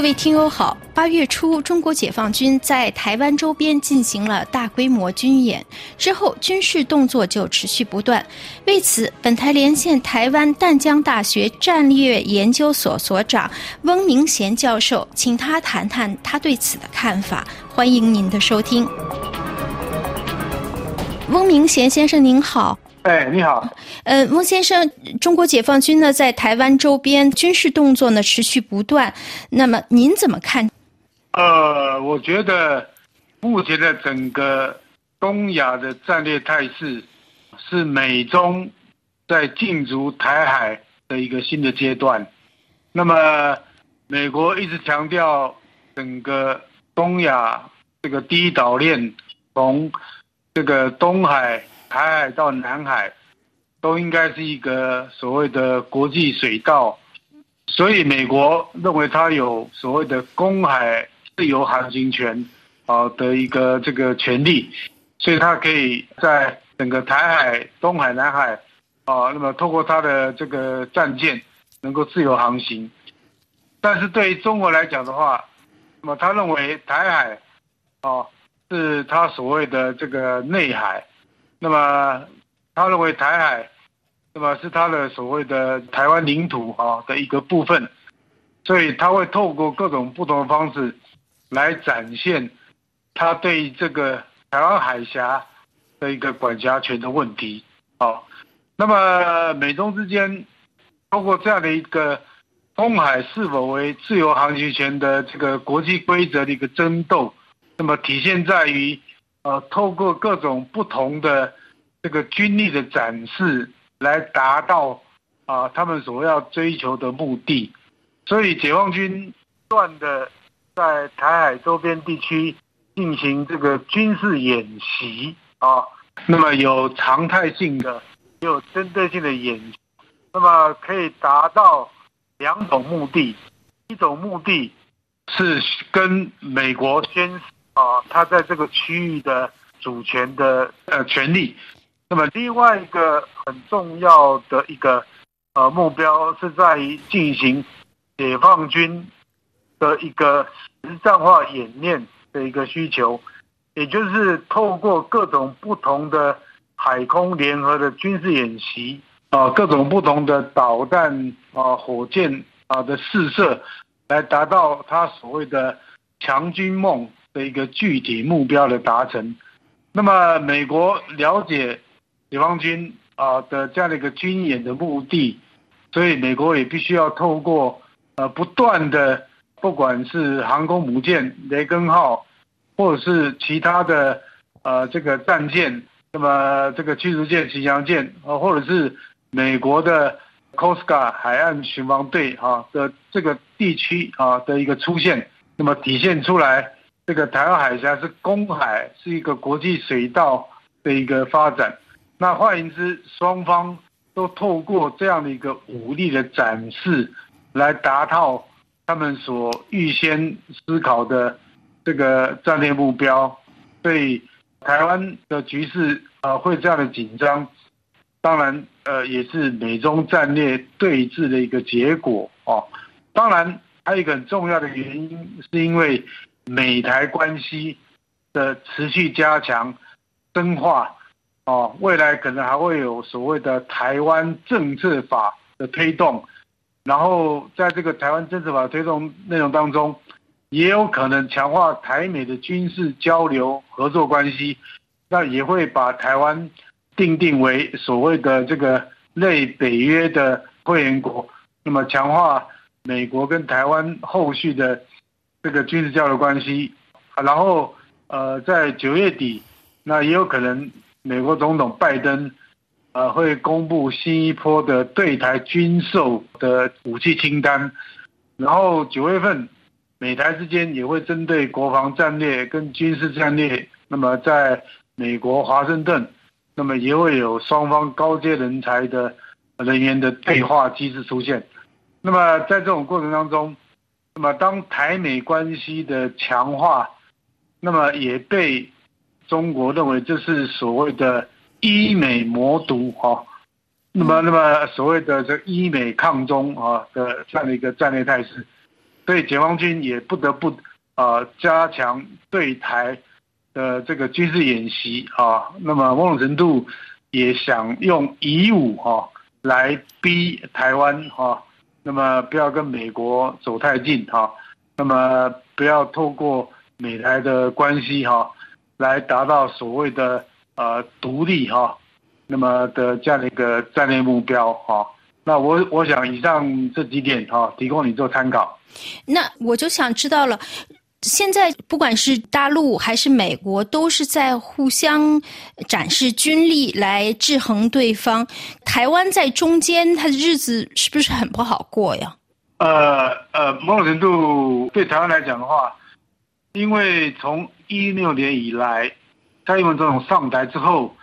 各位听友好，八月初，中国解放军在台湾周边进行了大规模军演，之后军事动作就持续不断。为此，本台连线台湾淡江大学战略研究所所长翁明贤教授，请他谈谈他对此的看法。欢迎您的收听。翁明贤先生您好。哎，你好。呃，翁先生，中国解放军呢在台湾周边军事动作呢持续不断，那么您怎么看？呃，我觉得目前的整个东亚的战略态势是美中在进入台海的一个新的阶段。那么，美国一直强调整个东亚这个第一岛链从这个东海。台海到南海，都应该是一个所谓的国际水道，所以美国认为它有所谓的公海自由航行权啊的一个这个权利，所以它可以在整个台海、东海、南海啊，那么透过它的这个战舰能够自由航行。但是对于中国来讲的话，那么他认为台海啊是他所谓的这个内海。那么，他认为台海，那么是他的所谓的台湾领土啊的一个部分，所以他会透过各种不同的方式，来展现他对这个台湾海峡的一个管辖权的问题。好，那么美中之间通过这样的一个东海是否为自由航行权的这个国际规则的一个争斗，那么体现在于。呃，透过各种不同的这个军力的展示，来达到啊他们所要追求的目的。所以，解放军不断的在台海周边地区进行这个军事演习啊，那么有常态性的，有针对性的演，那么可以达到两种目的：一种目的是跟美国宣。啊，他在这个区域的主权的呃权利，那么另外一个很重要的一个呃目标是在于进行解放军的一个实战化演练的一个需求，也就是透过各种不同的海空联合的军事演习啊，各种不同的导弹啊、火箭啊的试射，来达到他所谓的强军梦。的一个具体目标的达成，那么美国了解解放军啊的这样的一个军演的目的，所以美国也必须要透过呃不断的，不管是航空母舰雷根号，或者是其他的呃这个战舰，那么这个驱逐舰、巡洋舰啊，或者是美国的 Costa 海岸巡防队啊的这个地区啊的一个出现，那么体现出来。这个台湾海峡是公海，是一个国际水道的一个发展。那换言之，双方都透过这样的一个武力的展示，来达到他们所预先思考的这个战略目标。所以，台湾的局势啊会这样的紧张，当然呃也是美中战略对峙的一个结果哦。当然，还有一个很重要的原因，是因为。美台关系的持续加强、深化，哦，未来可能还会有所谓的台湾政策法的推动，然后在这个台湾政策法推动内容当中，也有可能强化台美的军事交流合作关系，那也会把台湾定定为所谓的这个类北约的会员国，那么强化美国跟台湾后续的。这个军事交流关系，然后呃，在九月底，那也有可能美国总统拜登呃会公布新一波的对台军售的武器清单，然后九月份美台之间也会针对国防战略跟军事战略，那么在美国华盛顿，那么也会有双方高阶人才的人员的对话机制出现，那么在这种过程当中。那么，当台美关系的强化，那么也被中国认为这是所谓的医美魔毒哈。那么，那么所谓的这医美抗中啊的这样的一个战略态势，所以解放军也不得不啊加强对台的这个军事演习啊。那么某种程度也想用以武哈来逼台湾哈，那么不要跟美国走太近哈，那么不要透过美台的关系哈来达到所谓的呃独立哈，那么的这样的一个战略目标哈。那我我想以上这几点哈，提供你做参考。那我就想知道了，现在不管是大陆还是美国，都是在互相展示军力来制衡对方。台湾在中间，它的日子是不是很不好过呀？呃呃，某种程度对台湾来讲的话，因为从一六年以来，蔡英文总统上台之后，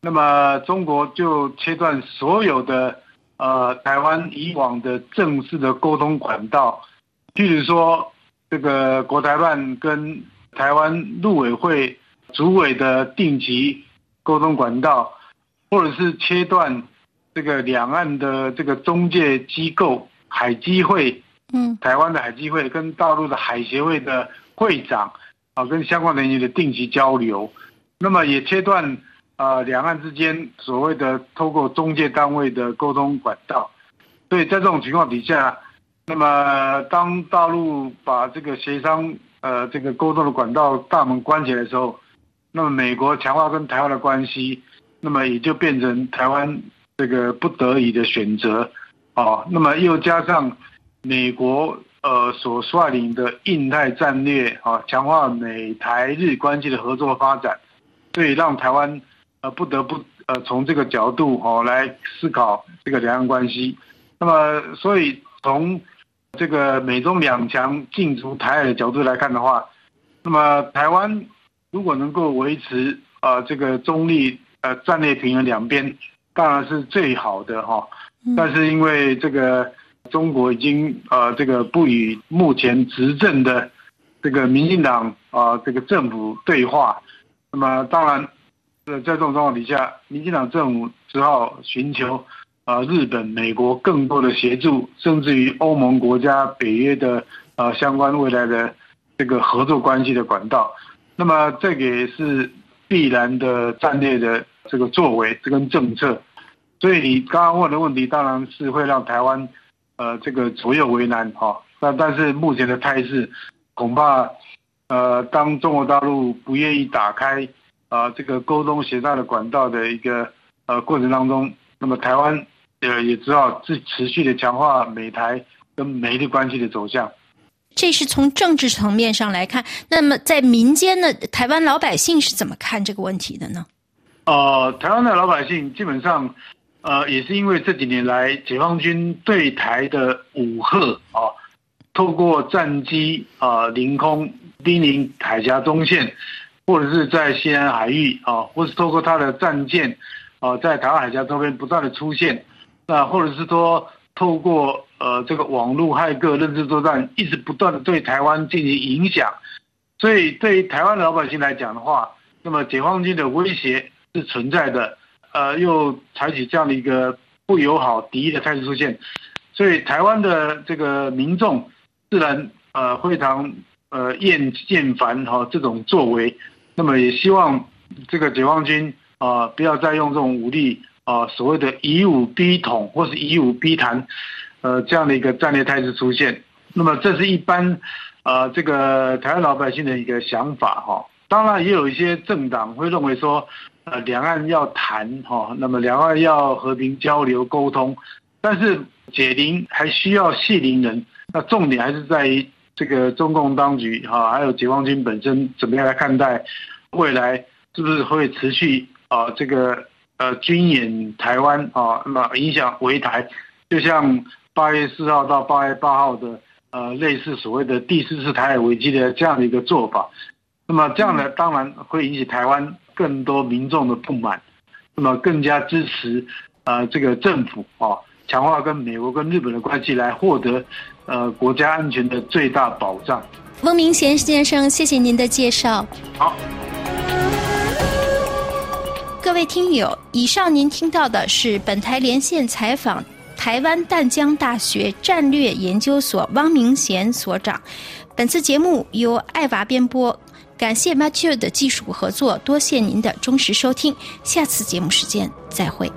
那么中国就切断所有的呃台湾以往的正式的沟通管道。譬如说，这个国台办跟台湾陆委会主委的定期沟通管道，或者是切断这个两岸的这个中介机构海基会，嗯，台湾的海基会跟大陆的海协会的会长啊，跟相关人员的定期交流，那么也切断啊两岸之间所谓的透过中介单位的沟通管道，所以在这种情况底下。那么，当大陆把这个协商、呃，这个沟通的管道大门关起来的时候，那么美国强化跟台湾的关系，那么也就变成台湾这个不得已的选择，啊，那么又加上美国呃所率领的印太战略啊，强化美台日关系的合作发展，所以让台湾呃不得不呃从这个角度哦来思考这个两岸关系，那么所以从这个美中两强进出台海的角度来看的话，那么台湾如果能够维持啊这个中立呃战略平衡两边，当然是最好的哈。但是因为这个中国已经呃这个不与目前执政的这个民进党啊这个政府对话，那么当然呃在这种状况底下，民进党政府只好寻求。啊，日本、美国更多的协助，甚至于欧盟国家、北约的啊相关未来的这个合作关系的管道，那么这个也是必然的战略的这个作为，这跟政策。所以你刚刚问的问题，当然是会让台湾呃这个左右为难哈。那但是目前的态势，恐怕呃当中国大陆不愿意打开啊这个沟通协商的管道的一个呃过程当中，那么台湾。呃，也知道是持续的强化美台跟美日关系的走向。这是从政治层面上来看，那么在民间的，台湾老百姓是怎么看这个问题的呢？呃，台湾的老百姓基本上，呃，也是因为这几年来解放军对台的武吓啊，透过战机啊凌空濒临海峡中线，或者是在西南海域啊，或是透过他的战舰啊，在台湾海峡周边不断的出现。那或者是说，透过呃这个网络骇客认知作战，一直不断的对台湾进行影响，所以对于台湾老百姓来讲的话，那么解放军的威胁是存在的，呃，又采取这样的一个不友好敌意的态势出现，所以台湾的这个民众自然呃非常呃厌厌烦哈这种作为，那么也希望这个解放军啊不要再用这种武力。啊，所谓的以武逼统或是以武逼谈，呃，这样的一个战略态势出现。那么，这是一般，呃，这个台湾老百姓的一个想法哈。当然，也有一些政党会认为说，呃，两岸要谈哈，那么两岸要和平交流沟通，但是解铃还需要系铃人。那重点还是在于这个中共当局哈，还有解放军本身怎么样来看待未来是不是会持续啊这个。呃，军演台湾啊，那么影响围台，就像八月四号到八月八号的呃，类似所谓的第四次台海危机的这样的一个做法，那么这样呢，当然会引起台湾更多民众的不满，那么更加支持呃这个政府啊，强化跟美国跟日本的关系，来获得呃国家安全的最大保障。翁明贤先生，谢谢您的介绍。好。位听友，以上您听到的是本台连线采访。台湾淡江大学战略研究所汪明贤所长。本次节目由爱娃编播，感谢 Matthew 的技术合作，多谢您的忠实收听，下次节目时间再会。